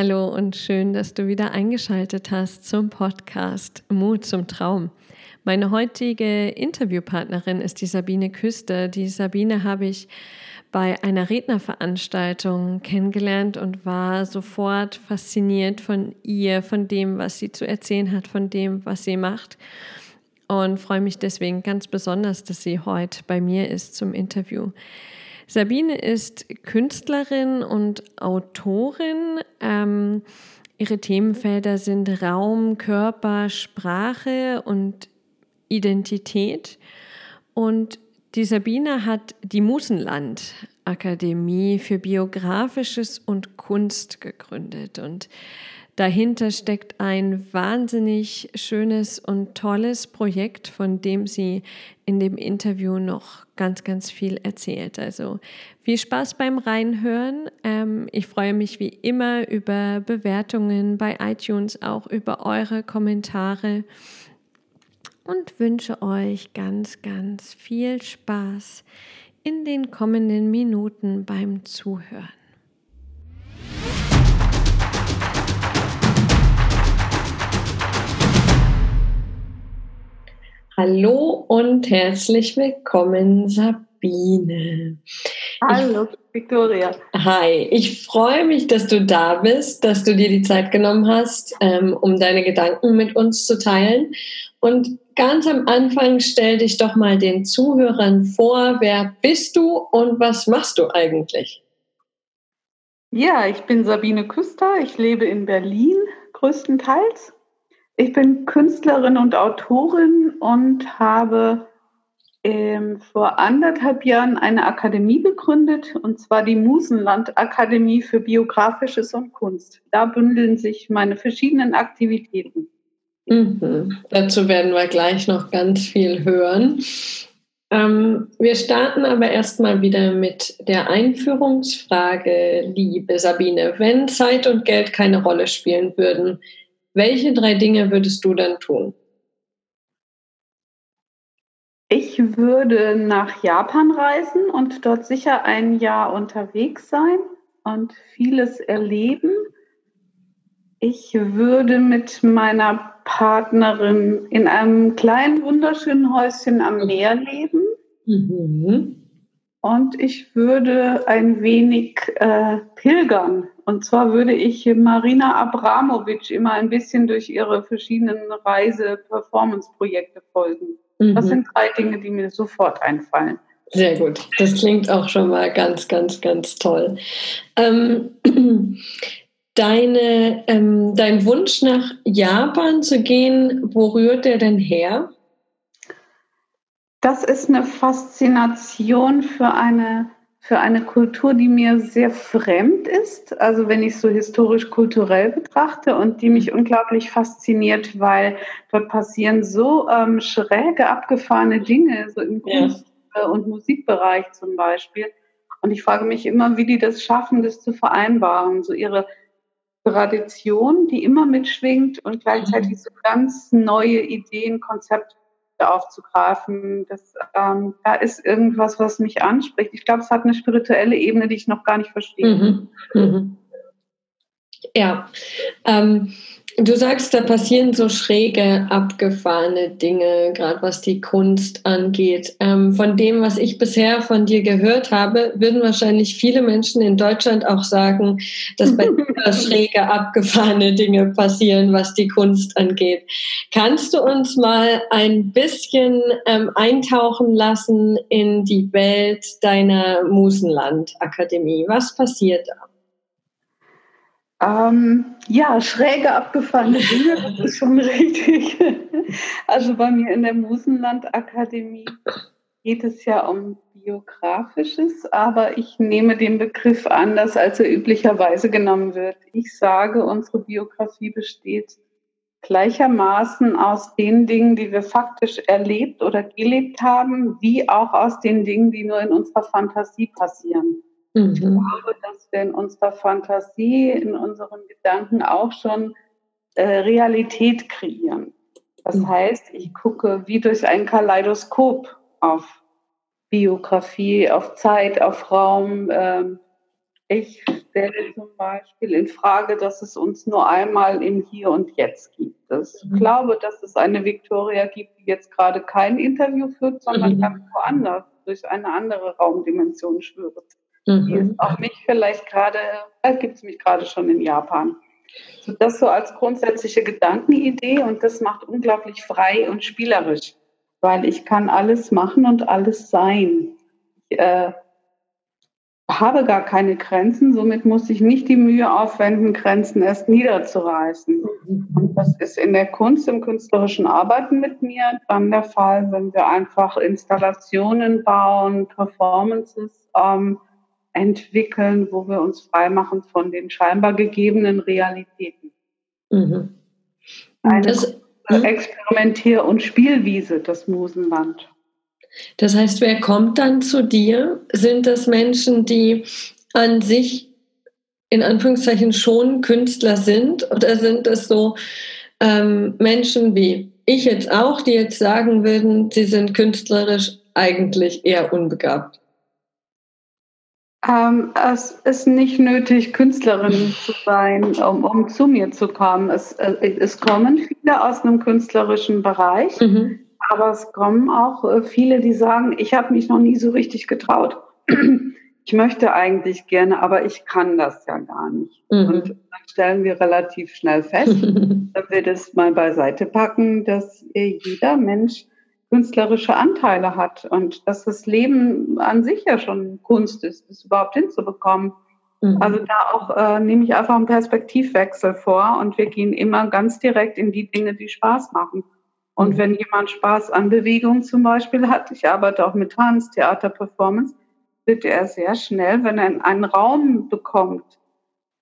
Hallo und schön, dass du wieder eingeschaltet hast zum Podcast Mut zum Traum. Meine heutige Interviewpartnerin ist die Sabine Küster. Die Sabine habe ich bei einer Rednerveranstaltung kennengelernt und war sofort fasziniert von ihr, von dem, was sie zu erzählen hat, von dem, was sie macht. Und freue mich deswegen ganz besonders, dass sie heute bei mir ist zum Interview. Sabine ist Künstlerin und Autorin. Ähm, ihre Themenfelder sind Raum, Körper, Sprache und Identität. Und die Sabine hat die Musenland Akademie für Biografisches und Kunst gegründet und dahinter steckt ein wahnsinnig schönes und tolles Projekt, von dem sie in dem Interview noch ganz, ganz viel erzählt. Also viel Spaß beim Reinhören. Ähm, ich freue mich wie immer über Bewertungen bei iTunes, auch über eure Kommentare und wünsche euch ganz, ganz viel Spaß in den kommenden Minuten beim Zuhören. Hallo und herzlich willkommen, Sabine. Hallo, Victoria. Hi, ich freue mich, dass du da bist, dass du dir die Zeit genommen hast, ähm, um deine Gedanken mit uns zu teilen. Und ganz am Anfang stell dich doch mal den Zuhörern vor, wer bist du und was machst du eigentlich? Ja, ich bin Sabine Küster, ich lebe in Berlin größtenteils. Ich bin Künstlerin und Autorin und habe ähm, vor anderthalb Jahren eine Akademie gegründet, und zwar die Musenland Akademie für Biografisches und Kunst. Da bündeln sich meine verschiedenen Aktivitäten. Mhm. Dazu werden wir gleich noch ganz viel hören. Ähm, wir starten aber erstmal wieder mit der Einführungsfrage, liebe Sabine. Wenn Zeit und Geld keine Rolle spielen würden, welche drei Dinge würdest du dann tun? Ich würde nach Japan reisen und dort sicher ein Jahr unterwegs sein und vieles erleben. Ich würde mit meiner Partnerin in einem kleinen, wunderschönen Häuschen am Meer leben. Mhm. Und ich würde ein wenig äh, pilgern. Und zwar würde ich Marina Abramovic immer ein bisschen durch ihre verschiedenen Reise-Performance-Projekte folgen. Mhm. Das sind drei Dinge, die mir sofort einfallen. Sehr gut. Das klingt auch schon mal ganz, ganz, ganz toll. Ähm, Deine, ähm, dein Wunsch nach Japan zu gehen, wo rührt der denn her? Das ist eine Faszination für eine, für eine Kultur, die mir sehr fremd ist. Also wenn ich so historisch-kulturell betrachte und die mich unglaublich fasziniert, weil dort passieren so ähm, schräge, abgefahrene Dinge, so im Kunst- ja. und Musikbereich zum Beispiel. Und ich frage mich immer, wie die das schaffen, das zu vereinbaren. So ihre Tradition, die immer mitschwingt und gleichzeitig mhm. so ganz neue Ideen, Konzepte aufzugreifen. Das, ähm, da ist irgendwas, was mich anspricht. Ich glaube, es hat eine spirituelle Ebene, die ich noch gar nicht verstehe. Mhm. Mhm. Ja, ähm, Du sagst, da passieren so schräge, abgefahrene Dinge, gerade was die Kunst angeht. Ähm, von dem, was ich bisher von dir gehört habe, würden wahrscheinlich viele Menschen in Deutschland auch sagen, dass bei dir schräge, abgefahrene Dinge passieren, was die Kunst angeht. Kannst du uns mal ein bisschen ähm, eintauchen lassen in die Welt deiner Musenland-Akademie? Was passiert da? Ähm, ja, schräge abgefahrene Dinge, das ist schon richtig. Also bei mir in der Musenland-Akademie geht es ja um Biografisches, aber ich nehme den Begriff anders, als er üblicherweise genommen wird. Ich sage, unsere Biografie besteht gleichermaßen aus den Dingen, die wir faktisch erlebt oder gelebt haben, wie auch aus den Dingen, die nur in unserer Fantasie passieren. Mhm. Ich glaube, dass wir in unserer Fantasie, in unseren Gedanken auch schon äh, Realität kreieren. Das mhm. heißt, ich gucke wie durch ein Kaleidoskop auf Biografie, auf Zeit, auf Raum. Ähm, ich stelle zum Beispiel in Frage, dass es uns nur einmal im Hier und Jetzt gibt. Ich mhm. glaube, dass es eine Victoria gibt, die jetzt gerade kein Interview führt, sondern mhm. ganz woanders durch eine andere Raumdimension schwört. Mhm. Die ist auch mich vielleicht gerade, da gibt es mich gerade schon in Japan. Das so als grundsätzliche Gedankenidee und das macht unglaublich frei und spielerisch, weil ich kann alles machen und alles sein. Ich, äh, habe gar keine Grenzen, somit muss ich nicht die Mühe aufwenden, Grenzen erst niederzureißen. Und das ist in der Kunst, im künstlerischen Arbeiten mit mir dann der Fall, wenn wir einfach Installationen bauen, Performances ähm, entwickeln, wo wir uns freimachen von den scheinbar gegebenen Realitäten. Mhm. Eine das, hm? Experimentier- und Spielwiese, das Musenland. Das heißt, wer kommt dann zu dir? Sind das Menschen, die an sich in Anführungszeichen schon Künstler sind? Oder sind das so ähm, Menschen wie ich jetzt auch, die jetzt sagen würden, sie sind künstlerisch eigentlich eher unbegabt? Ähm, es ist nicht nötig, Künstlerin zu sein, um, um zu mir zu kommen. Es, äh, es kommen viele aus einem künstlerischen Bereich. Mhm. Aber es kommen auch äh, viele, die sagen, ich habe mich noch nie so richtig getraut. Ich möchte eigentlich gerne, aber ich kann das ja gar nicht. Mhm. Und dann stellen wir relativ schnell fest, wenn wir das mal beiseite packen, dass jeder Mensch künstlerische Anteile hat und dass das Leben an sich ja schon Kunst ist, das überhaupt hinzubekommen. Mhm. Also da auch äh, nehme ich einfach einen Perspektivwechsel vor und wir gehen immer ganz direkt in die Dinge, die Spaß machen. Und wenn jemand Spaß an Bewegung zum Beispiel hat, ich arbeite auch mit Tanz, Theater, Performance, wird er sehr schnell, wenn er einen Raum bekommt,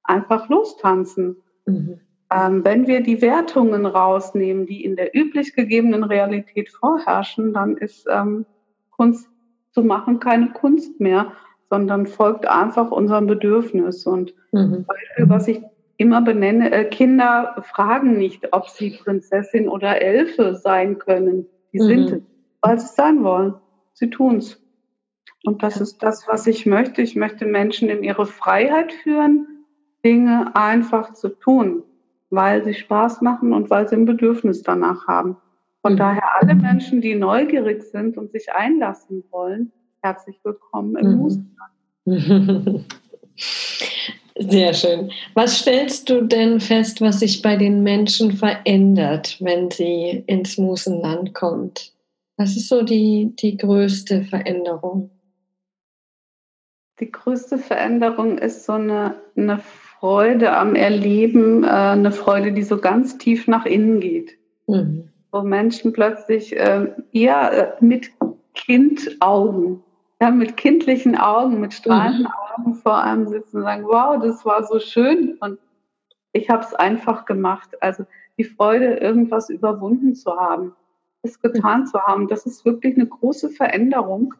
einfach lostanzen. Mhm. Ähm, wenn wir die Wertungen rausnehmen, die in der üblich gegebenen Realität vorherrschen, dann ist ähm, Kunst zu machen keine Kunst mehr, sondern folgt einfach unserem Bedürfnis. Und mhm. Beispiel, was ich immer benenne, äh, Kinder fragen nicht, ob sie Prinzessin oder Elfe sein können. Die mhm. sind es, weil sie es sein wollen. Sie tun es. Und das ist das, was ich möchte. Ich möchte Menschen in ihre Freiheit führen, Dinge einfach zu tun, weil sie Spaß machen und weil sie ein Bedürfnis danach haben. Von mhm. daher alle Menschen, die neugierig sind und sich einlassen wollen, herzlich willkommen im mhm. Sehr schön. Was stellst du denn fest, was sich bei den Menschen verändert, wenn sie ins Musenland kommt? Was ist so die, die größte Veränderung? Die größte Veränderung ist so eine, eine Freude am Erleben, äh, eine Freude, die so ganz tief nach innen geht. Mhm. Wo Menschen plötzlich äh, eher äh, mit Kindaugen ja, mit kindlichen Augen, mit strahlenden mhm. Augen vor einem sitzen und sagen, wow, das war so schön und ich habe es einfach gemacht. Also die Freude, irgendwas überwunden zu haben, es getan mhm. zu haben, das ist wirklich eine große Veränderung,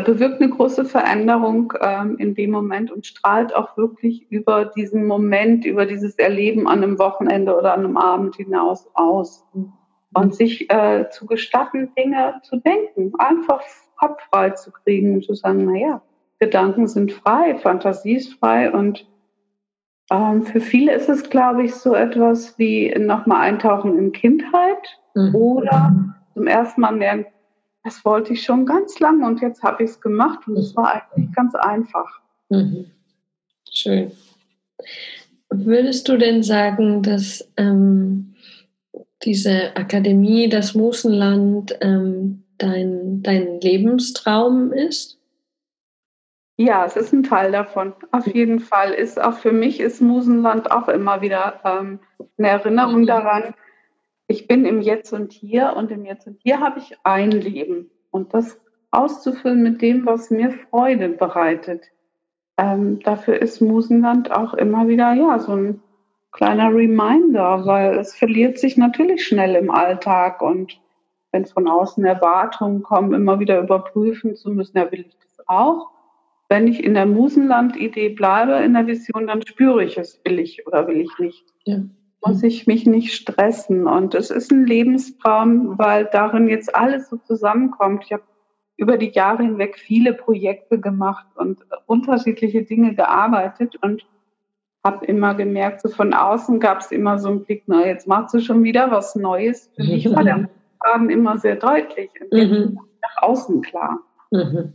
bewirkt eine große Veränderung ähm, in dem Moment und strahlt auch wirklich über diesen Moment, über dieses Erleben an einem Wochenende oder an einem Abend hinaus aus. Und sich äh, zu gestatten, Dinge zu denken, einfach Kopf frei zu kriegen und zu sagen, naja, Gedanken sind frei, Fantasie ist frei und ähm, für viele ist es, glaube ich, so etwas wie nochmal eintauchen in Kindheit mhm. oder zum ersten Mal merken, das wollte ich schon ganz lange und jetzt habe ich es gemacht und es war eigentlich ganz einfach. Mhm. Schön. Würdest du denn sagen, dass ähm, diese Akademie, das Musenland, ähm, dein, dein Lebenstraum ist? Ja, es ist ein Teil davon. Auf jeden Fall ist auch für mich ist Musenland auch immer wieder ähm, eine Erinnerung daran. Ich bin im Jetzt und Hier und im Jetzt und Hier habe ich ein Leben und das auszufüllen mit dem, was mir Freude bereitet. Ähm, dafür ist Musenland auch immer wieder ja so ein kleiner Reminder, weil es verliert sich natürlich schnell im Alltag und wenn von außen Erwartungen kommen, immer wieder überprüfen zu müssen, ja, will ich das auch? Wenn ich in der Musenland-Idee bleibe, in der Vision, dann spüre ich es, will ich oder will ich nicht. Ja. Muss ich mich nicht stressen. Und es ist ein Lebenstraum, weil darin jetzt alles so zusammenkommt. Ich habe über die Jahre hinweg viele Projekte gemacht und unterschiedliche Dinge gearbeitet. Und habe immer gemerkt, so von außen gab es immer so einen Blick, na, jetzt machst du schon wieder was Neues. Für mich war der Faden immer sehr deutlich und mhm. nach außen klar. Mhm.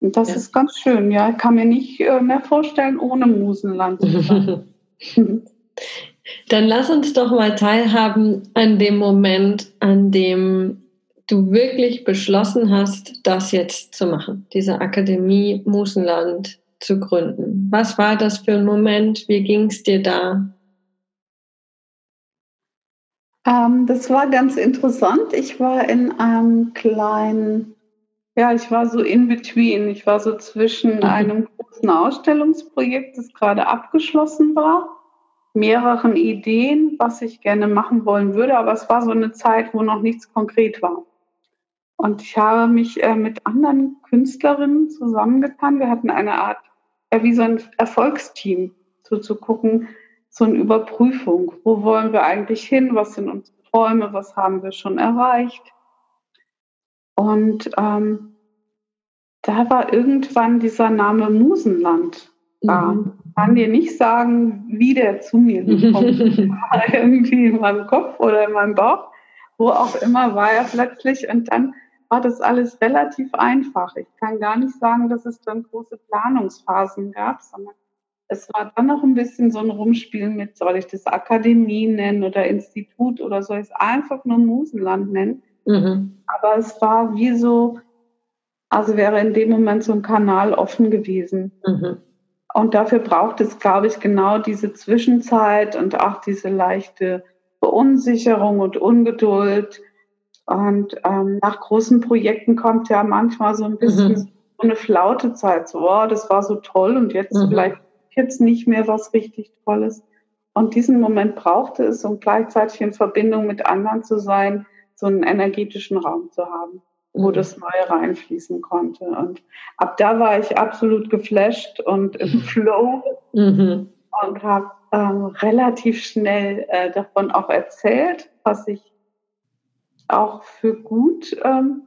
Und das ja. ist ganz schön, ja. Ich kann mir nicht äh, mehr vorstellen, ohne Musenland zu sein. Dann lass uns doch mal teilhaben an dem Moment, an dem du wirklich beschlossen hast, das jetzt zu machen, diese Akademie Musenland zu gründen. Was war das für ein Moment? Wie ging es dir da? Ähm, das war ganz interessant. Ich war in einem kleinen, ja, ich war so in between. Ich war so zwischen mhm. einem großen Ausstellungsprojekt, das gerade abgeschlossen war, mehreren Ideen, was ich gerne machen wollen würde, aber es war so eine Zeit, wo noch nichts konkret war. Und ich habe mich äh, mit anderen Künstlerinnen zusammengetan. Wir hatten eine Art, wie so ein Erfolgsteam, so zu gucken, so eine Überprüfung. Wo wollen wir eigentlich hin? Was sind unsere Träume? Was haben wir schon erreicht? Und ähm, da war irgendwann dieser Name Musenland da. Mhm. Ich kann dir nicht sagen, wie der zu mir gekommen ist. irgendwie in meinem Kopf oder in meinem Bauch, wo auch immer war er plötzlich. Und dann war das alles relativ einfach. Ich kann gar nicht sagen, dass es dann große Planungsphasen gab, sondern es war dann noch ein bisschen so ein Rumspielen mit, soll ich das Akademie nennen oder Institut oder soll ich es einfach nur Musenland nennen? Mhm. Aber es war wie so, also wäre in dem Moment so ein Kanal offen gewesen. Mhm. Und dafür braucht es, glaube ich, genau diese Zwischenzeit und auch diese leichte Verunsicherung und Ungeduld. Und ähm, nach großen Projekten kommt ja manchmal so ein bisschen mhm. so eine Flautezeit, so, oh, das war so toll und jetzt mhm. vielleicht jetzt nicht mehr was richtig Tolles. Und diesen Moment brauchte es, um gleichzeitig in Verbindung mit anderen zu sein, so einen energetischen Raum zu haben, wo mhm. das Neue reinfließen konnte. Und ab da war ich absolut geflasht und im Flow mhm. und habe ähm, relativ schnell äh, davon auch erzählt, was ich auch für gut ähm,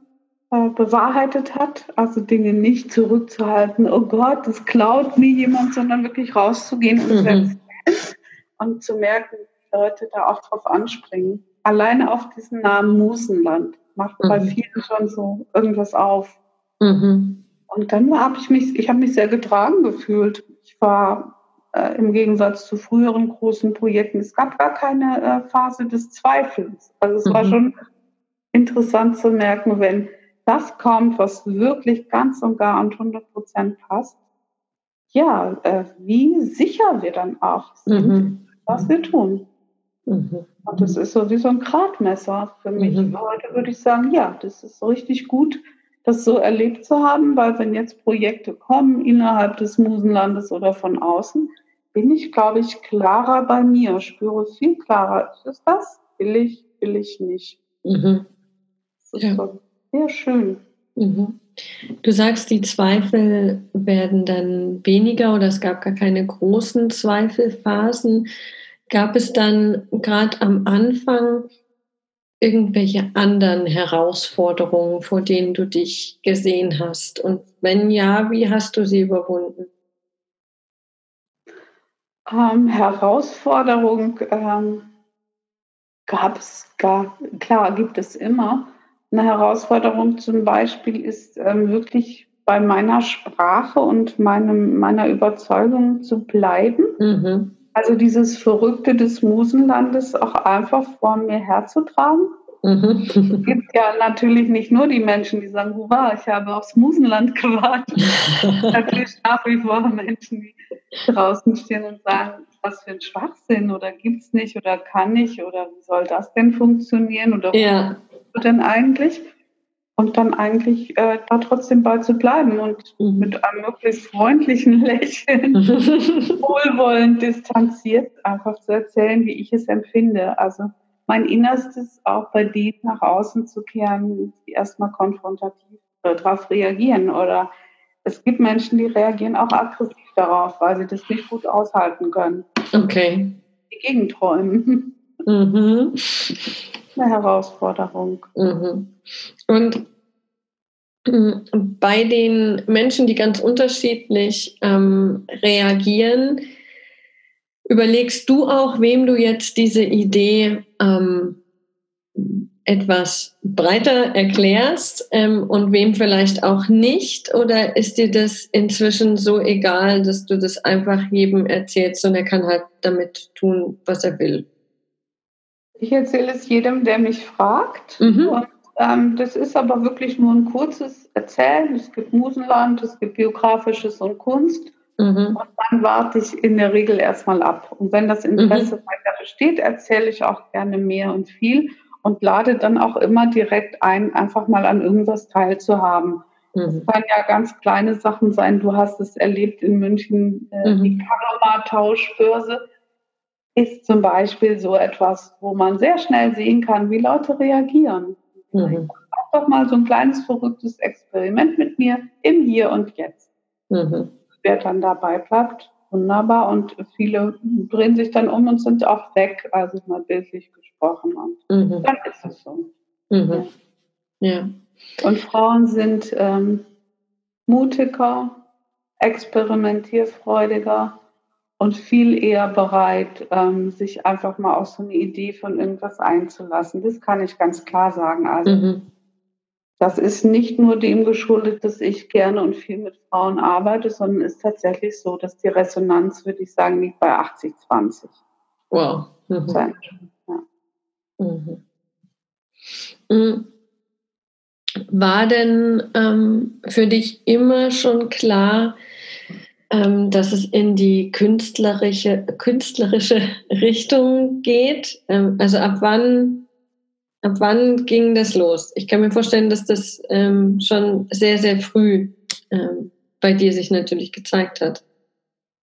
äh, bewahrheitet hat. Also Dinge nicht zurückzuhalten, oh Gott, das klaut mir jemand, sondern wirklich rauszugehen und, mhm. und zu merken, wie Leute da auch drauf anspringen. Alleine auf diesen Namen Musenland macht mhm. bei vielen schon so irgendwas auf. Mhm. Und dann habe ich mich, ich habe mich sehr getragen gefühlt. Ich war äh, im Gegensatz zu früheren großen Projekten, es gab gar keine äh, Phase des Zweifels. Also es war mhm. schon interessant zu merken, wenn das kommt, was wirklich ganz und gar und 100 Prozent passt, ja, äh, wie sicher wir dann auch sind, mhm. was wir tun. Mhm. Und das ist so wie so ein Gradmesser für mich. Mhm. Heute würde ich sagen, ja, das ist so richtig gut, das so erlebt zu haben, weil wenn jetzt Projekte kommen innerhalb des Musenlandes oder von außen, bin ich, glaube ich, klarer bei mir, spüre viel klarer. Ist das? Will ich, will ich nicht. Mhm. Das ist ja. sehr schön. Mhm. Du sagst, die Zweifel werden dann weniger oder es gab gar keine großen Zweifelphasen. Gab es dann gerade am Anfang irgendwelche anderen Herausforderungen, vor denen du dich gesehen hast? Und wenn ja, wie hast du sie überwunden? Ähm, Herausforderung ähm, gab es, klar, gibt es immer. Eine Herausforderung zum Beispiel ist ähm, wirklich bei meiner Sprache und meinem, meiner Überzeugung zu bleiben. Mhm. Also dieses Verrückte des Musenlandes auch einfach vor mir herzutragen. Mhm. Es gibt ja natürlich nicht nur die Menschen, die sagen, hurra, ich habe aufs Musenland gewartet. natürlich nach wie vor Menschen, die draußen stehen und sagen, was für ein Schwachsinn oder gibt es nicht oder kann nicht oder wie soll das denn funktionieren oder ja denn eigentlich? Und dann eigentlich äh, da trotzdem bei zu bleiben und mhm. mit einem möglichst freundlichen Lächeln, wohlwollend distanziert, einfach zu erzählen, wie ich es empfinde. Also mein Innerstes auch bei denen nach außen zu kehren, die erstmal konfrontativ äh, darauf reagieren. Oder es gibt Menschen, die reagieren auch aggressiv darauf, weil sie das nicht gut aushalten können. Okay. Die Gegenträumen. Mhm eine Herausforderung. Mhm. Und mm, bei den Menschen, die ganz unterschiedlich ähm, reagieren, überlegst du auch, wem du jetzt diese Idee ähm, etwas breiter erklärst ähm, und wem vielleicht auch nicht? Oder ist dir das inzwischen so egal, dass du das einfach jedem erzählst und er kann halt damit tun, was er will? Ich erzähle es jedem, der mich fragt. Mhm. Und, ähm, das ist aber wirklich nur ein kurzes Erzählen. Es gibt Musenland, es gibt Biografisches und Kunst. Mhm. Und dann warte ich in der Regel erstmal ab. Und wenn das Interesse mhm. weiter besteht, erzähle ich auch gerne mehr und viel und lade dann auch immer direkt ein, einfach mal an irgendwas teilzuhaben. Es mhm. kann ja ganz kleine Sachen sein. Du hast es erlebt in München, äh, mhm. die Karma-Tauschbörse ist zum Beispiel so etwas, wo man sehr schnell sehen kann, wie Leute reagieren. Mhm. Einfach mal so ein kleines verrücktes Experiment mit mir im Hier und Jetzt. Mhm. Wer dann dabei bleibt, wunderbar. Und viele drehen sich dann um und sind auch weg, also mal bildlich gesprochen. Und mhm. dann ist es so. Mhm. Ja. Und Frauen sind ähm, mutiger, experimentierfreudiger und viel eher bereit, ähm, sich einfach mal auf so eine Idee von irgendwas einzulassen. Das kann ich ganz klar sagen. Also mhm. das ist nicht nur dem geschuldet, dass ich gerne und viel mit Frauen arbeite, sondern ist tatsächlich so, dass die Resonanz, würde ich sagen, liegt bei 80, 20. Wow. Mhm. Ja. Mhm. mhm. War denn ähm, für dich immer schon klar, ähm, dass es in die künstlerische, künstlerische Richtung geht. Ähm, also ab wann, ab wann ging das los? Ich kann mir vorstellen, dass das ähm, schon sehr, sehr früh ähm, bei dir sich natürlich gezeigt hat.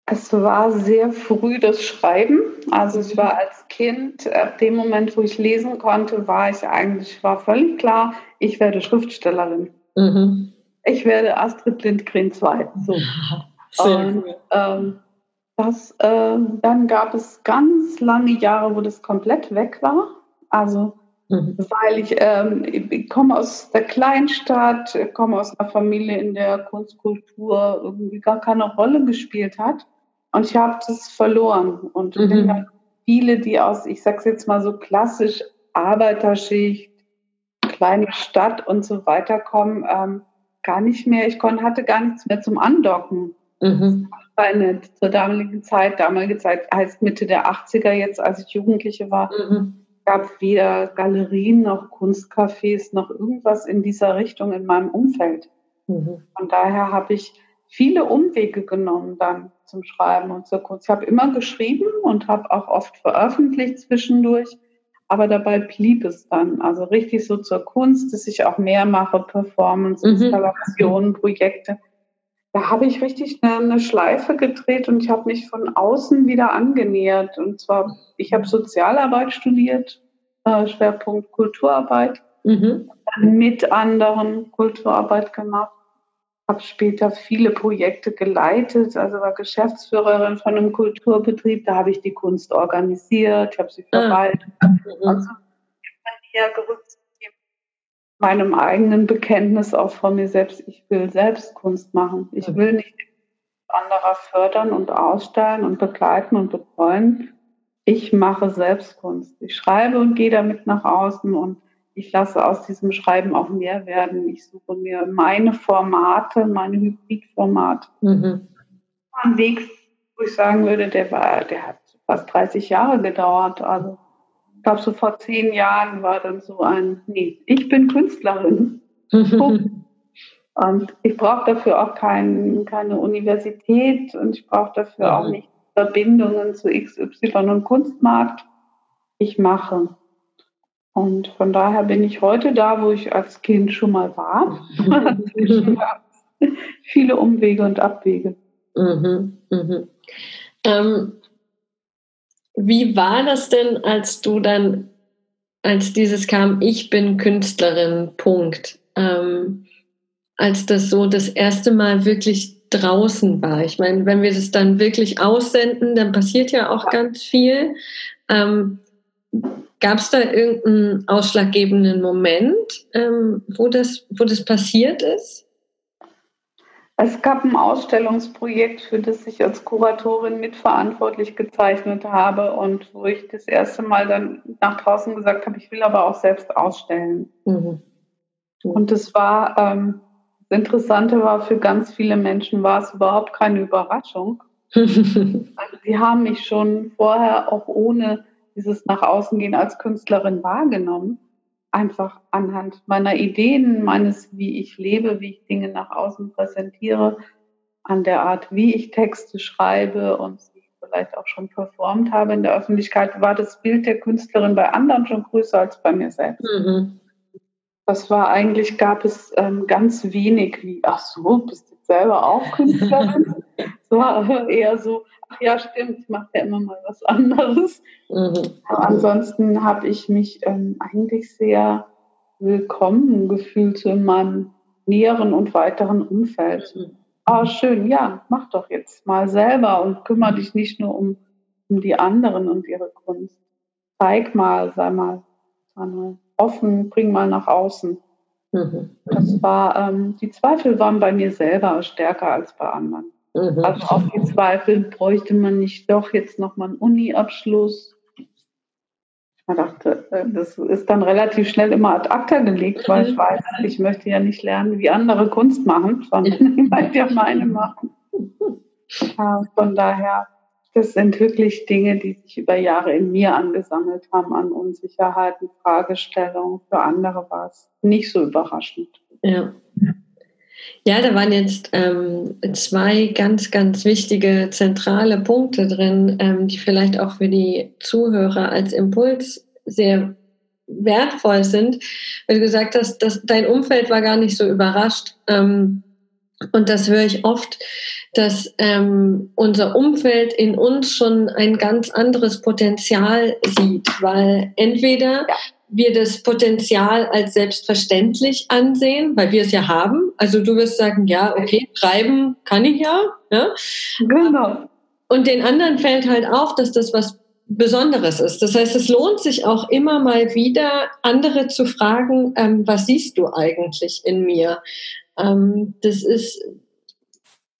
Es war sehr früh das Schreiben. Also ich war als Kind, ab dem Moment, wo ich lesen konnte, war ich eigentlich, war völlig klar, ich werde Schriftstellerin. Mhm. Ich werde Astrid Lindgren 2. So. Und ähm, das, äh, dann gab es ganz lange Jahre, wo das komplett weg war. Also mhm. weil ich, ähm, ich komme aus der Kleinstadt, komme aus einer Familie, in der Kunstkultur irgendwie gar keine Rolle gespielt hat. Und ich habe das verloren. Und mhm. viele, die aus, ich sag's jetzt mal so klassisch Arbeiterschicht, kleine Stadt und so weiter kommen, ähm, gar nicht mehr, ich konnte, hatte gar nichts mehr zum Andocken. Mhm. Eine, zur damaligen Zeit, damalige Zeit heißt Mitte der 80er jetzt, als ich Jugendliche war, mhm. gab weder Galerien noch Kunstcafés noch irgendwas in dieser Richtung in meinem Umfeld. Mhm. Von daher habe ich viele Umwege genommen dann zum Schreiben und zur Kunst. Ich habe immer geschrieben und habe auch oft veröffentlicht zwischendurch, aber dabei blieb es dann. Also richtig so zur Kunst, dass ich auch mehr mache, Performance, mhm. Installationen, Projekte da habe ich richtig eine, eine, Schleife gedreht und ich habe mich von außen wieder angenähert. Und zwar, ich habe Sozialarbeit studiert, äh, Schwerpunkt Kulturarbeit, mhm. mit anderen Kulturarbeit gemacht, habe später viele Projekte geleitet, also war Geschäftsführerin von einem Kulturbetrieb, da habe ich die Kunst organisiert, habe sie ah. verwaltet. Mhm. Also, ich bin eher gerückt meinem eigenen Bekenntnis auch von mir selbst, ich will selbst Kunst machen. Ich will nicht anderer fördern und ausstellen und begleiten und betreuen. Ich mache selbst Kunst. Ich schreibe und gehe damit nach außen und ich lasse aus diesem Schreiben auch mehr werden. Ich suche mir meine Formate, meine Hybridformate. Mhm. Ein Weg, wo ich sagen würde, der war, der hat fast 30 Jahre gedauert. Also ich glaube, so vor zehn Jahren war dann so ein, nee, ich bin Künstlerin. und ich brauche dafür auch kein, keine Universität und ich brauche dafür auch nicht Verbindungen zu XY und Kunstmarkt. Ich mache. Und von daher bin ich heute da, wo ich als Kind schon mal war. Viele Umwege und Abwege. Mhm, mhm. Ähm, wie war das denn, als du dann, als dieses kam, ich bin Künstlerin, Punkt, ähm, als das so das erste Mal wirklich draußen war? Ich meine, wenn wir das dann wirklich aussenden, dann passiert ja auch ganz viel. Ähm, Gab es da irgendeinen ausschlaggebenden Moment, ähm, wo, das, wo das passiert ist? Es gab ein Ausstellungsprojekt, für das ich als Kuratorin mitverantwortlich gezeichnet habe und wo ich das erste Mal dann nach draußen gesagt habe, ich will aber auch selbst ausstellen. Mhm. Und das war, ähm, das Interessante war, für ganz viele Menschen war es überhaupt keine Überraschung. also sie haben mich schon vorher auch ohne dieses nach außen gehen als Künstlerin wahrgenommen einfach anhand meiner Ideen, meines, wie ich lebe, wie ich Dinge nach außen präsentiere, an der Art, wie ich Texte schreibe und sie vielleicht auch schon performt habe in der Öffentlichkeit, war das Bild der Künstlerin bei anderen schon größer als bei mir selbst. Mhm. Das war eigentlich, gab es ähm, ganz wenig wie, ach so, bist du selber auch Künstlerin? es war eher so, ach ja, stimmt, ich mache ja immer mal was anderes. Mhm. Aber ansonsten habe ich mich ähm, eigentlich sehr willkommen gefühlt in meinem näheren und weiteren Umfeld. Mhm. Ah, schön, ja, mach doch jetzt mal selber und kümmere dich nicht nur um, um die anderen und ihre Kunst. Zeig mal, sei mal, sei mal offen, bring mal nach außen. Mhm. Das war, ähm, die Zweifel waren bei mir selber stärker als bei anderen. Mhm. Also auf die Zweifel bräuchte man nicht doch jetzt nochmal einen Uni-Abschluss. Ich dachte, äh, das ist dann relativ schnell immer ad acta gelegt, weil ich mhm. weiß, ich möchte ja nicht lernen, wie andere Kunst machen, sondern ich möchte ja meine machen. Von daher, das sind wirklich Dinge, die sich über Jahre in mir angesammelt haben an Unsicherheiten, Fragestellungen. Für andere war es nicht so überraschend. Ja. Ja, da waren jetzt ähm, zwei ganz, ganz wichtige zentrale Punkte drin, ähm, die vielleicht auch für die Zuhörer als Impuls sehr wertvoll sind. Weil du gesagt hast, dass dein Umfeld war gar nicht so überrascht. Ähm, und das höre ich oft, dass ähm, unser Umfeld in uns schon ein ganz anderes Potenzial sieht, weil entweder wir das Potenzial als selbstverständlich ansehen, weil wir es ja haben. Also du wirst sagen, ja, okay, schreiben kann ich ja. ja? Genau. Und den anderen fällt halt auf, dass das was Besonderes ist. Das heißt, es lohnt sich auch immer mal wieder, andere zu fragen, ähm, was siehst du eigentlich in mir? Ähm, das ist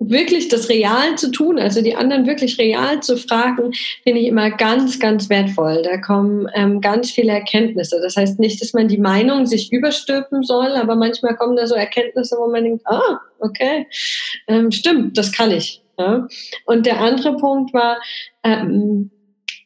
wirklich das real zu tun, also die anderen wirklich real zu fragen, finde ich immer ganz, ganz wertvoll. Da kommen ähm, ganz viele Erkenntnisse. Das heißt nicht, dass man die Meinung sich überstülpen soll, aber manchmal kommen da so Erkenntnisse, wo man denkt, ah, okay, ähm, stimmt, das kann ich. Ja? Und der andere Punkt war, ähm,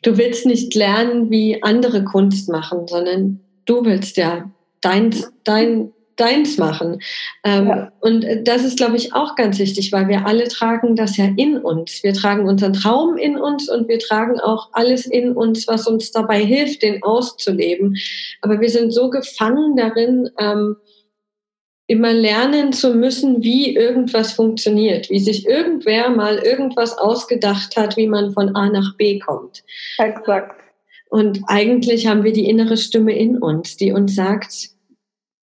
du willst nicht lernen, wie andere Kunst machen, sondern du willst ja dein, dein deins machen. Ähm, ja. Und das ist, glaube ich, auch ganz wichtig, weil wir alle tragen das ja in uns. Wir tragen unseren Traum in uns und wir tragen auch alles in uns, was uns dabei hilft, den auszuleben. Aber wir sind so gefangen darin, ähm, immer lernen zu müssen, wie irgendwas funktioniert, wie sich irgendwer mal irgendwas ausgedacht hat, wie man von A nach B kommt. Exakt. Und eigentlich haben wir die innere Stimme in uns, die uns sagt,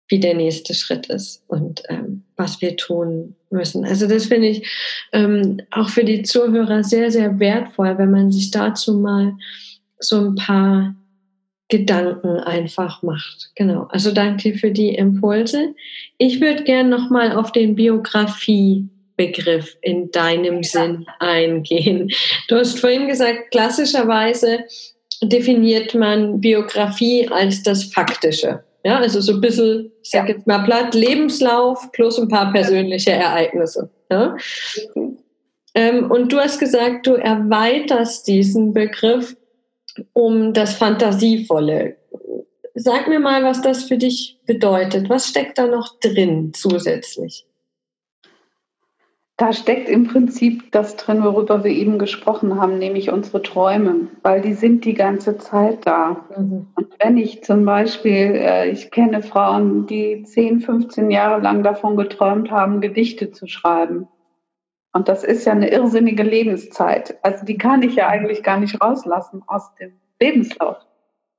wie der nächste Schritt ist und ähm, was wir tun müssen. Also das finde ich ähm, auch für die Zuhörer sehr, sehr wertvoll, wenn man sich dazu mal so ein paar Gedanken einfach macht. Genau. Also danke für die Impulse. Ich würde gerne nochmal auf den Biografie-Begriff in deinem ja. Sinn eingehen. Du hast vorhin gesagt, klassischerweise definiert man Biografie als das Faktische. Ja, also so ein bisschen, ich sag jetzt mal platt, Lebenslauf plus ein paar persönliche Ereignisse. Ja? Ähm, und du hast gesagt, du erweiterst diesen Begriff um das Fantasievolle. Sag mir mal, was das für dich bedeutet. Was steckt da noch drin zusätzlich? Da steckt im Prinzip das drin, worüber wir eben gesprochen haben, nämlich unsere Träume, weil die sind die ganze Zeit da. Mhm. Und wenn ich zum Beispiel, äh, ich kenne Frauen, die 10, 15 Jahre lang davon geträumt haben, Gedichte zu schreiben. Und das ist ja eine irrsinnige Lebenszeit. Also die kann ich ja eigentlich gar nicht rauslassen aus dem Lebenslauf.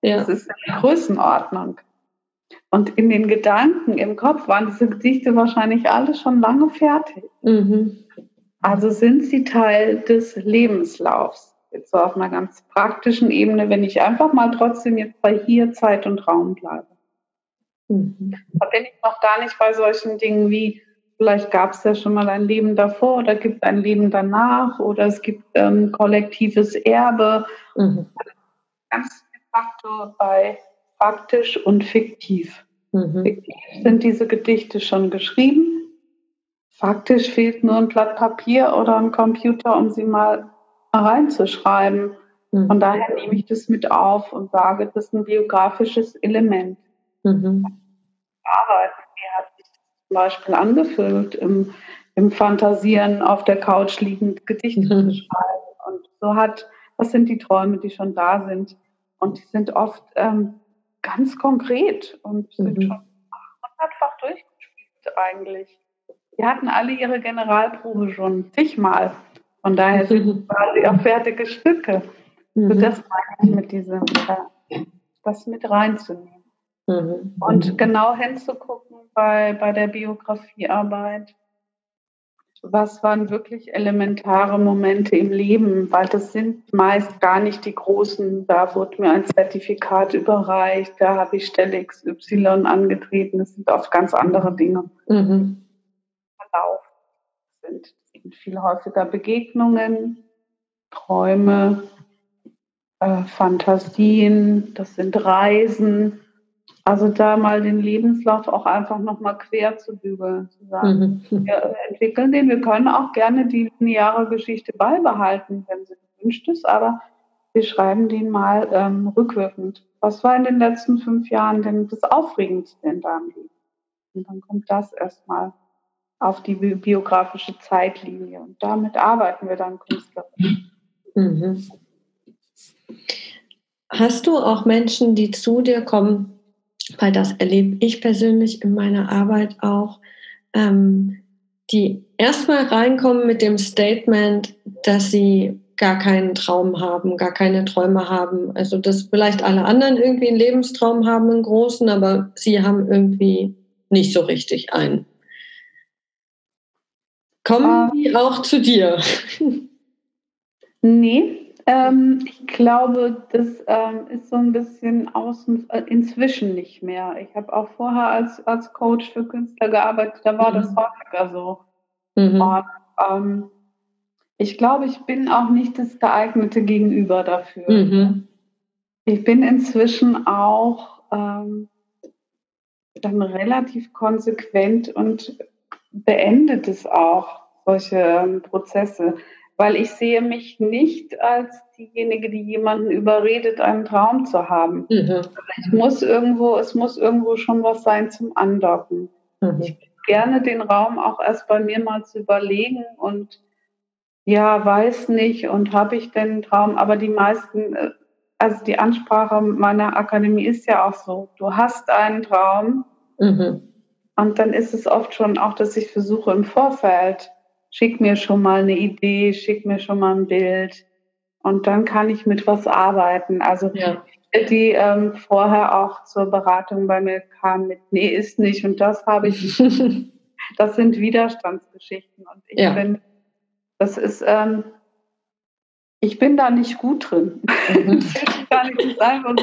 Ja. Das ist eine Größenordnung. Und in den Gedanken im Kopf waren diese Gedichte wahrscheinlich alle schon lange fertig. Mhm. Also sind sie Teil des Lebenslaufs. Jetzt so auf einer ganz praktischen Ebene, wenn ich einfach mal trotzdem jetzt bei hier Zeit und Raum bleibe. Mhm. Da bin ich noch gar nicht bei solchen Dingen wie vielleicht gab es ja schon mal ein Leben davor oder gibt ein Leben danach oder es gibt ähm, kollektives Erbe. Mhm. Ganz de facto bei faktisch und fiktiv. Mhm. Fiktiv sind diese Gedichte schon geschrieben. Faktisch fehlt nur ein Blatt Papier oder ein Computer, um sie mal reinzuschreiben. Mhm. Von daher nehme ich das mit auf und sage, das ist ein biografisches Element. Mhm. Arbeiten, wie hat sich das zum Beispiel angefühlt, im, im Fantasieren auf der Couch liegend Gedichte mhm. zu schreiben. Und so hat, was sind die Träume, die schon da sind? Und die sind oft ähm, ganz konkret und sind mhm. schon hundertfach durchgespielt eigentlich. Die hatten alle ihre Generalprobe schon zigmal. Von daher sind mhm. quasi auch fertige Stücke. Mhm. So das meine ich mit diesem, äh, das mit reinzunehmen. Mhm. Und genau hinzugucken bei, bei der Biografiearbeit, was waren wirklich elementare Momente im Leben, weil das sind meist gar nicht die großen, da wurde mir ein Zertifikat überreicht, da habe ich Stelle XY angetreten, das sind oft ganz andere Dinge. Mhm. Verlauf sind, sind viel häufiger Begegnungen, Träume, äh, Fantasien, das sind Reisen, also da mal den Lebenslauf auch einfach nochmal quer zu bügeln, zu sagen, mhm. wir entwickeln den. Wir können auch gerne die lineare Geschichte beibehalten, wenn sie gewünscht ist, aber wir schreiben den mal ähm, rückwirkend. Was war in den letzten fünf Jahren denn das Aufregendste in deinem Leben? Und dann kommt das erstmal auf die biografische Zeitlinie. Und damit arbeiten wir dann künstlerisch. Mhm. Hast du auch Menschen, die zu dir kommen, weil das erlebe ich persönlich in meiner Arbeit auch, ähm, die erstmal reinkommen mit dem Statement, dass sie gar keinen Traum haben, gar keine Träume haben. Also dass vielleicht alle anderen irgendwie einen Lebenstraum haben, einen großen, aber sie haben irgendwie nicht so richtig einen. Kommen die auch zu dir? Nee, ähm, ich glaube, das ähm, ist so ein bisschen außen, äh, inzwischen nicht mehr. Ich habe auch vorher als, als Coach für Künstler gearbeitet, da war mhm. das häufiger so. Mhm. Und, ähm, ich glaube, ich bin auch nicht das geeignete Gegenüber dafür. Mhm. Ich bin inzwischen auch ähm, dann relativ konsequent und beendet es auch, solche ähm, Prozesse weil ich sehe mich nicht als diejenige, die jemanden überredet, einen Traum zu haben. Mhm. Ich muss irgendwo, es muss irgendwo schon was sein zum Andocken. Mhm. Ich gerne den Raum auch erst bei mir mal zu überlegen und ja, weiß nicht und habe ich denn einen Traum, aber die meisten, äh, also die Ansprache meiner Akademie ist ja auch so, du hast einen Traum mhm. und dann ist es oft schon auch, dass ich versuche im Vorfeld schick mir schon mal eine Idee, schick mir schon mal ein Bild und dann kann ich mit was arbeiten. Also ja. die ähm, vorher auch zur Beratung bei mir kam mit, nee, ist nicht und das habe ich das sind Widerstandsgeschichten und ich ja. finde, das ist, ähm, ich bin da nicht gut drin. Mhm. ich gar nicht so sagen.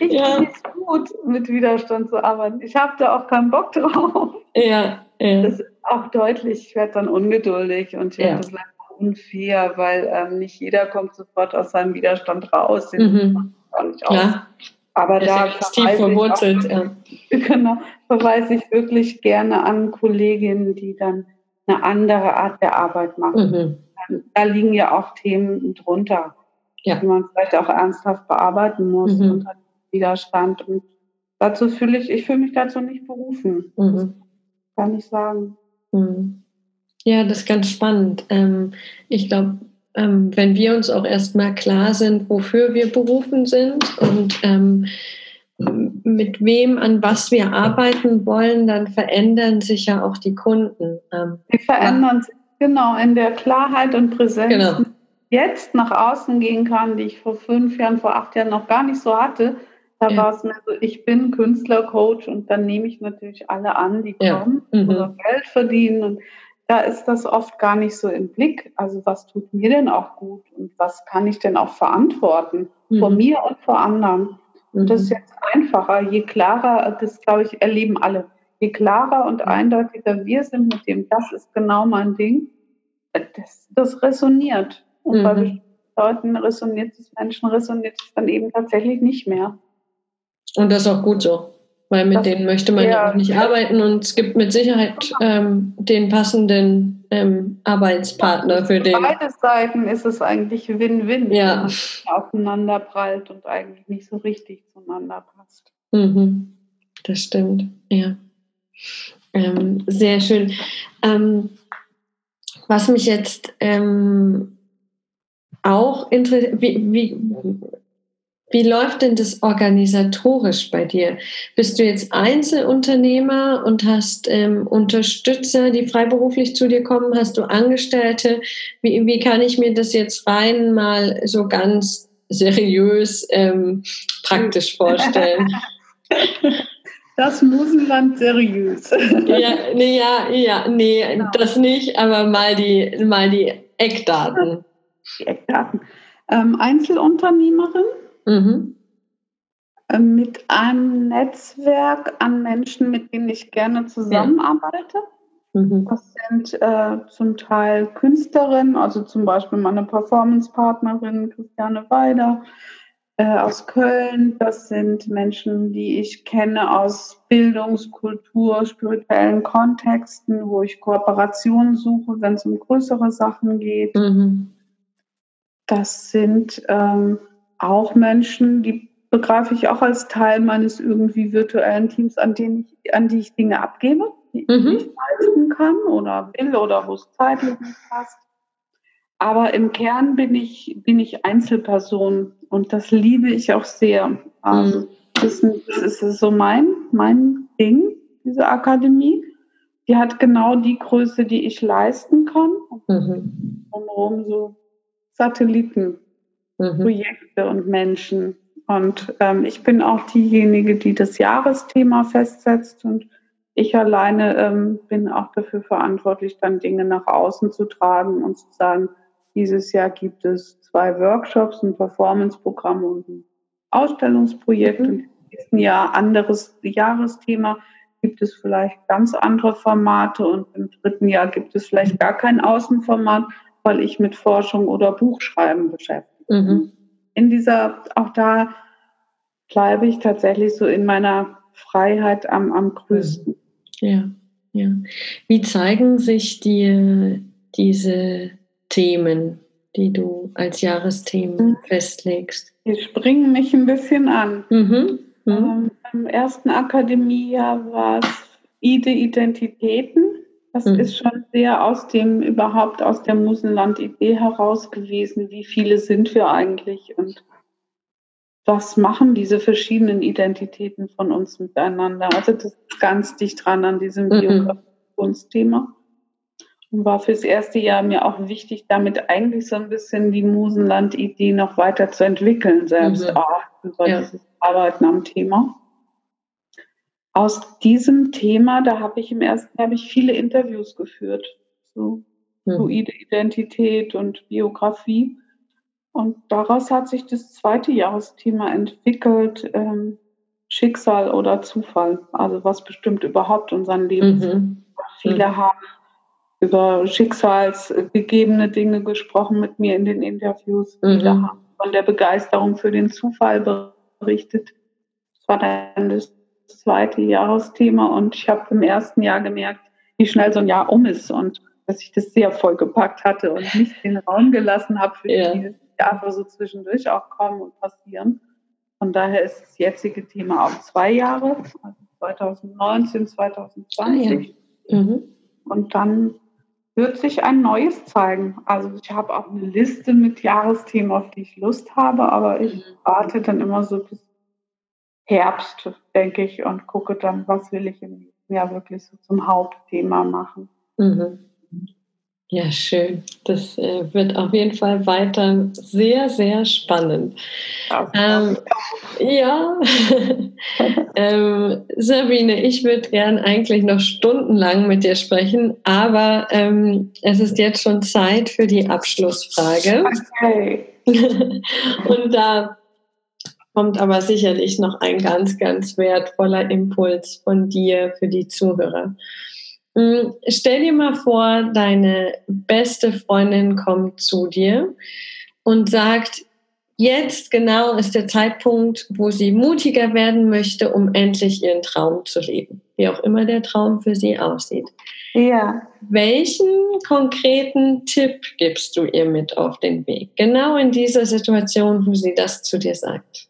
Ich ja. bin nicht gut, mit Widerstand zu arbeiten. Ich habe da auch keinen Bock drauf. Ja, ja. Das ist auch deutlich, ich werde dann ungeduldig und ich ja. das ist unfair, weil ähm, nicht jeder kommt sofort aus seinem Widerstand raus. Mhm. Klar. Aber da tief verwurzelt. Auch, ja. Genau, verweise ich wirklich gerne an Kolleginnen, die dann eine andere Art der Arbeit machen. Mhm. Da liegen ja auch Themen drunter, ja. die man vielleicht auch ernsthaft bearbeiten muss mhm. unter Widerstand. Und dazu fühle ich, ich fühle mich dazu nicht berufen. Mhm kann ich sagen. Hm. Ja, das ist ganz spannend. Ähm, ich glaube, ähm, wenn wir uns auch erstmal klar sind, wofür wir berufen sind und ähm, mit wem, an was wir arbeiten wollen, dann verändern sich ja auch die Kunden. Die verändern sich genau in der Klarheit und Präsenz. Genau. Jetzt nach außen gehen kann, die ich vor fünf Jahren, vor acht Jahren noch gar nicht so hatte, da war es mir so, ich bin Künstler, Coach und dann nehme ich natürlich alle an, die kommen mhm. oder Geld verdienen. Und da ist das oft gar nicht so im Blick. Also was tut mir denn auch gut und was kann ich denn auch verantworten mhm. vor mir und vor anderen? Und das ist mhm. jetzt einfacher, je klarer, das glaube ich, erleben alle. je klarer und eindeutiger wir sind mit dem, das ist genau mein Ding, das, das resoniert. Und mhm. bei bestimmten Leuten resoniert es, Menschen resoniert es dann eben tatsächlich nicht mehr. Und das ist auch gut so, weil mit das, denen möchte man ja, ja auch nicht arbeiten und es gibt mit Sicherheit ähm, den passenden ähm, Arbeitspartner für den. Beide Seiten ist es eigentlich Win-Win, ja. wenn man aufeinander prallt und eigentlich nicht so richtig zueinander passt. Mhm. Das stimmt, ja. Ähm, sehr schön. Ähm, was mich jetzt ähm, auch interessiert, wie, wie, wie läuft denn das organisatorisch bei dir? Bist du jetzt Einzelunternehmer und hast ähm, Unterstützer, die freiberuflich zu dir kommen? Hast du Angestellte? Wie, wie kann ich mir das jetzt rein mal so ganz seriös ähm, praktisch vorstellen? Das Musenland seriös. Ja, nee, ja, ja, nee, genau. das nicht, aber mal die, mal die Eckdaten. Die Eckdaten. Ähm, Einzelunternehmerin mhm. ähm, mit einem Netzwerk an Menschen, mit denen ich gerne zusammenarbeite. Mhm. Das sind äh, zum Teil Künstlerinnen, also zum Beispiel meine Performance-Partnerin Christiane Weider, äh, aus Köln. Das sind Menschen, die ich kenne aus Bildungs-, Kultur-, spirituellen Kontexten, wo ich Kooperationen suche, wenn es um größere Sachen geht. Mhm. Das sind ähm, auch Menschen, die begreife ich auch als Teil meines irgendwie virtuellen Teams, an, denen ich, an die ich Dinge abgebe, die mhm. ich leisten kann oder will oder wo es zeitlich nicht passt. Aber im Kern bin ich, bin ich Einzelperson und das liebe ich auch sehr. Also, mhm. das, ist, das ist so mein, mein Ding, diese Akademie. Die hat genau die Größe, die ich leisten kann. Mhm. Drumherum so Satelliten, mhm. Projekte und Menschen. Und ähm, ich bin auch diejenige, die das Jahresthema festsetzt und ich alleine ähm, bin auch dafür verantwortlich, dann Dinge nach außen zu tragen und zu sagen, dieses Jahr gibt es zwei Workshops, ein Performance-Programm und ein Ausstellungsprojekt. Mhm. Und im nächsten Jahr anderes Jahresthema gibt es vielleicht ganz andere Formate und im dritten Jahr gibt es vielleicht gar kein Außenformat, weil ich mit Forschung oder Buchschreiben beschäftige. Mhm. In dieser, auch da bleibe ich tatsächlich so in meiner Freiheit am, am größten. Ja, ja. Wie zeigen sich dir diese Themen, die du als Jahresthemen mhm. festlegst? Die springen mich ein bisschen an. Mhm. Mhm. Ähm, Im ersten Akademiejahr war es Ide-Identitäten. Das mhm. ist schon sehr aus dem, überhaupt aus der Musenland-Idee heraus gewesen. Wie viele sind wir eigentlich und was machen diese verschiedenen Identitäten von uns miteinander? Also das ist ganz dicht dran an diesem mhm. Biografie-Kunstthema und war fürs erste Jahr mir auch wichtig, damit eigentlich so ein bisschen die Musenland-Idee noch weiter zu entwickeln, selbst mhm. auch über ja. dieses Arbeiten am Thema. Aus diesem Thema, da habe ich im ersten Jahr ich viele Interviews geführt, so mhm. fluide Identität und Biografie. Und daraus hat sich das zweite Jahresthema entwickelt, ähm, Schicksal oder Zufall. Also was bestimmt überhaupt unseren Leben. Mhm. Viele mhm. haben über schicksalsgegebene Dinge gesprochen mit mir in den Interviews. Mhm. Viele haben von der Begeisterung für den Zufall berichtet. Das war dann das zweite Jahresthema und ich habe im ersten Jahr gemerkt, wie schnell so ein Jahr um ist und dass ich das sehr vollgepackt hatte und nicht den Raum gelassen habe für ja. die, die einfach so zwischendurch auch kommen und passieren. Von daher ist das jetzige Thema auch zwei Jahre, also 2019, 2020. Ja. Mhm. Und dann wird sich ein neues zeigen. Also ich habe auch eine Liste mit Jahresthemen, auf die ich Lust habe, aber ich mhm. warte dann immer so bis Herbst, denke ich, und gucke dann, was will ich im nächsten Jahr wirklich so zum Hauptthema machen. Mhm. Ja, schön. Das äh, wird auf jeden Fall weiter sehr, sehr spannend. Ähm, ja, ähm, Sabine, ich würde gern eigentlich noch stundenlang mit dir sprechen, aber ähm, es ist jetzt schon Zeit für die Abschlussfrage. Okay. Und da kommt aber sicherlich noch ein ganz, ganz wertvoller Impuls von dir für die Zuhörer. Hm, stell dir mal vor, deine beste Freundin kommt zu dir und sagt, jetzt genau ist der Zeitpunkt, wo sie mutiger werden möchte, um endlich ihren Traum zu leben. Wie auch immer der Traum für sie aussieht. Ja. Welchen konkreten Tipp gibst du ihr mit auf den Weg? Genau in dieser Situation, wo sie das zu dir sagt.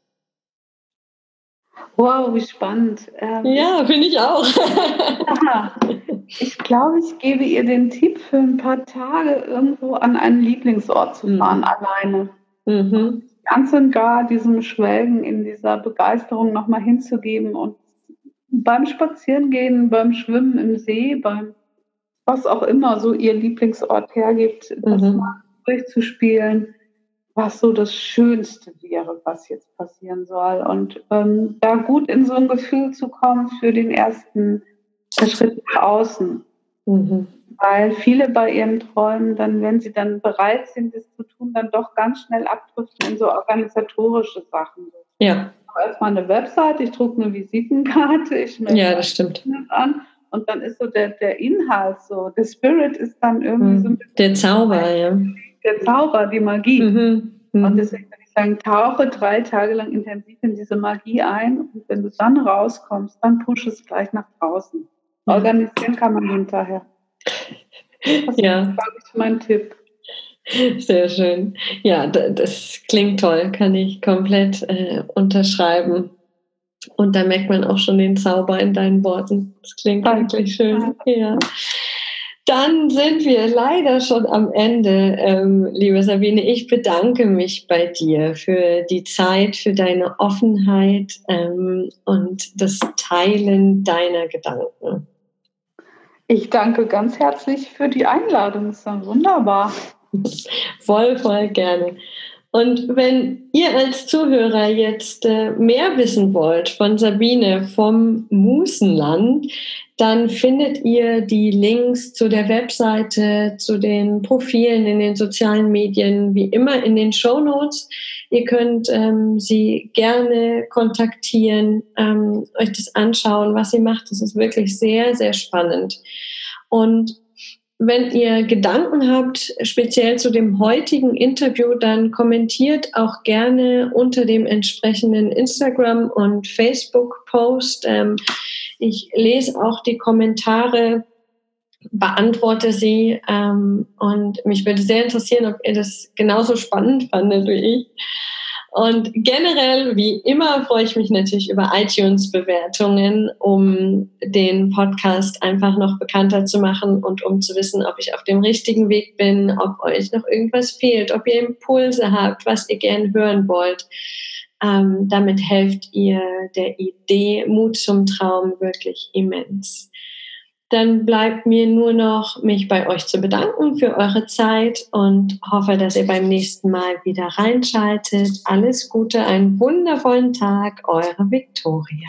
Wow, wie spannend. Ähm, ja, finde ich auch. ich glaube, ich gebe ihr den Tipp, für ein paar Tage irgendwo an einen Lieblingsort zu fahren, mhm. alleine. Mhm. Ganz und gar diesem Schwelgen in dieser Begeisterung nochmal hinzugeben und beim Spazierengehen, beim Schwimmen im See, beim was auch immer so ihr Lieblingsort hergibt, mhm. das mal durchzuspielen, was so das Schönste wäre, was jetzt passieren soll. Und ähm, da gut in so ein Gefühl zu kommen für den ersten Schritt nach außen. Mhm. Weil viele bei ihren Träumen dann, wenn sie dann bereit sind, das zu tun, dann doch ganz schnell abdriften in so organisatorische Sachen. Ja. Erstmal eine Website, ich drucke eine Visitenkarte, ich melde ja, das stimmt. an und dann ist so der, der Inhalt so, der Spirit ist dann irgendwie so ein bisschen. Der Zauber, ja. Der Zauber, die Magie. Mhm. Mhm. Und deswegen würde ich sagen, tauche drei Tage lang intensiv in diese Magie ein und wenn du dann rauskommst, dann push es gleich nach draußen. Organisieren kann man hinterher. Das ja. ist, glaube ich, mein Tipp. Sehr schön. Ja, das klingt toll, kann ich komplett äh, unterschreiben. Und da merkt man auch schon den Zauber in deinen Worten. Das klingt wirklich schön. Ja. Dann sind wir leider schon am Ende, ähm, liebe Sabine. Ich bedanke mich bei dir für die Zeit, für deine Offenheit ähm, und das Teilen deiner Gedanken. Ich danke ganz herzlich für die Einladung. Es war wunderbar. voll, voll gerne. Und wenn ihr als Zuhörer jetzt äh, mehr wissen wollt von Sabine vom Musenland, dann findet ihr die Links zu der Webseite, zu den Profilen in den sozialen Medien, wie immer in den Show Notes. Ihr könnt ähm, sie gerne kontaktieren, ähm, euch das anschauen, was sie macht. Das ist wirklich sehr, sehr spannend. Und wenn ihr Gedanken habt, speziell zu dem heutigen Interview, dann kommentiert auch gerne unter dem entsprechenden Instagram- und Facebook-Post. Ähm, ich lese auch die Kommentare, beantworte sie ähm, und mich würde sehr interessieren, ob ihr das genauso spannend fandet wie ich. Und generell, wie immer, freue ich mich natürlich über iTunes-Bewertungen, um den Podcast einfach noch bekannter zu machen und um zu wissen, ob ich auf dem richtigen Weg bin, ob euch noch irgendwas fehlt, ob ihr Impulse habt, was ihr gern hören wollt. Ähm, damit helft ihr der Idee Mut zum Traum wirklich immens dann bleibt mir nur noch, mich bei euch zu bedanken für eure Zeit und hoffe, dass ihr beim nächsten Mal wieder reinschaltet. Alles Gute, einen wundervollen Tag, eure Victoria.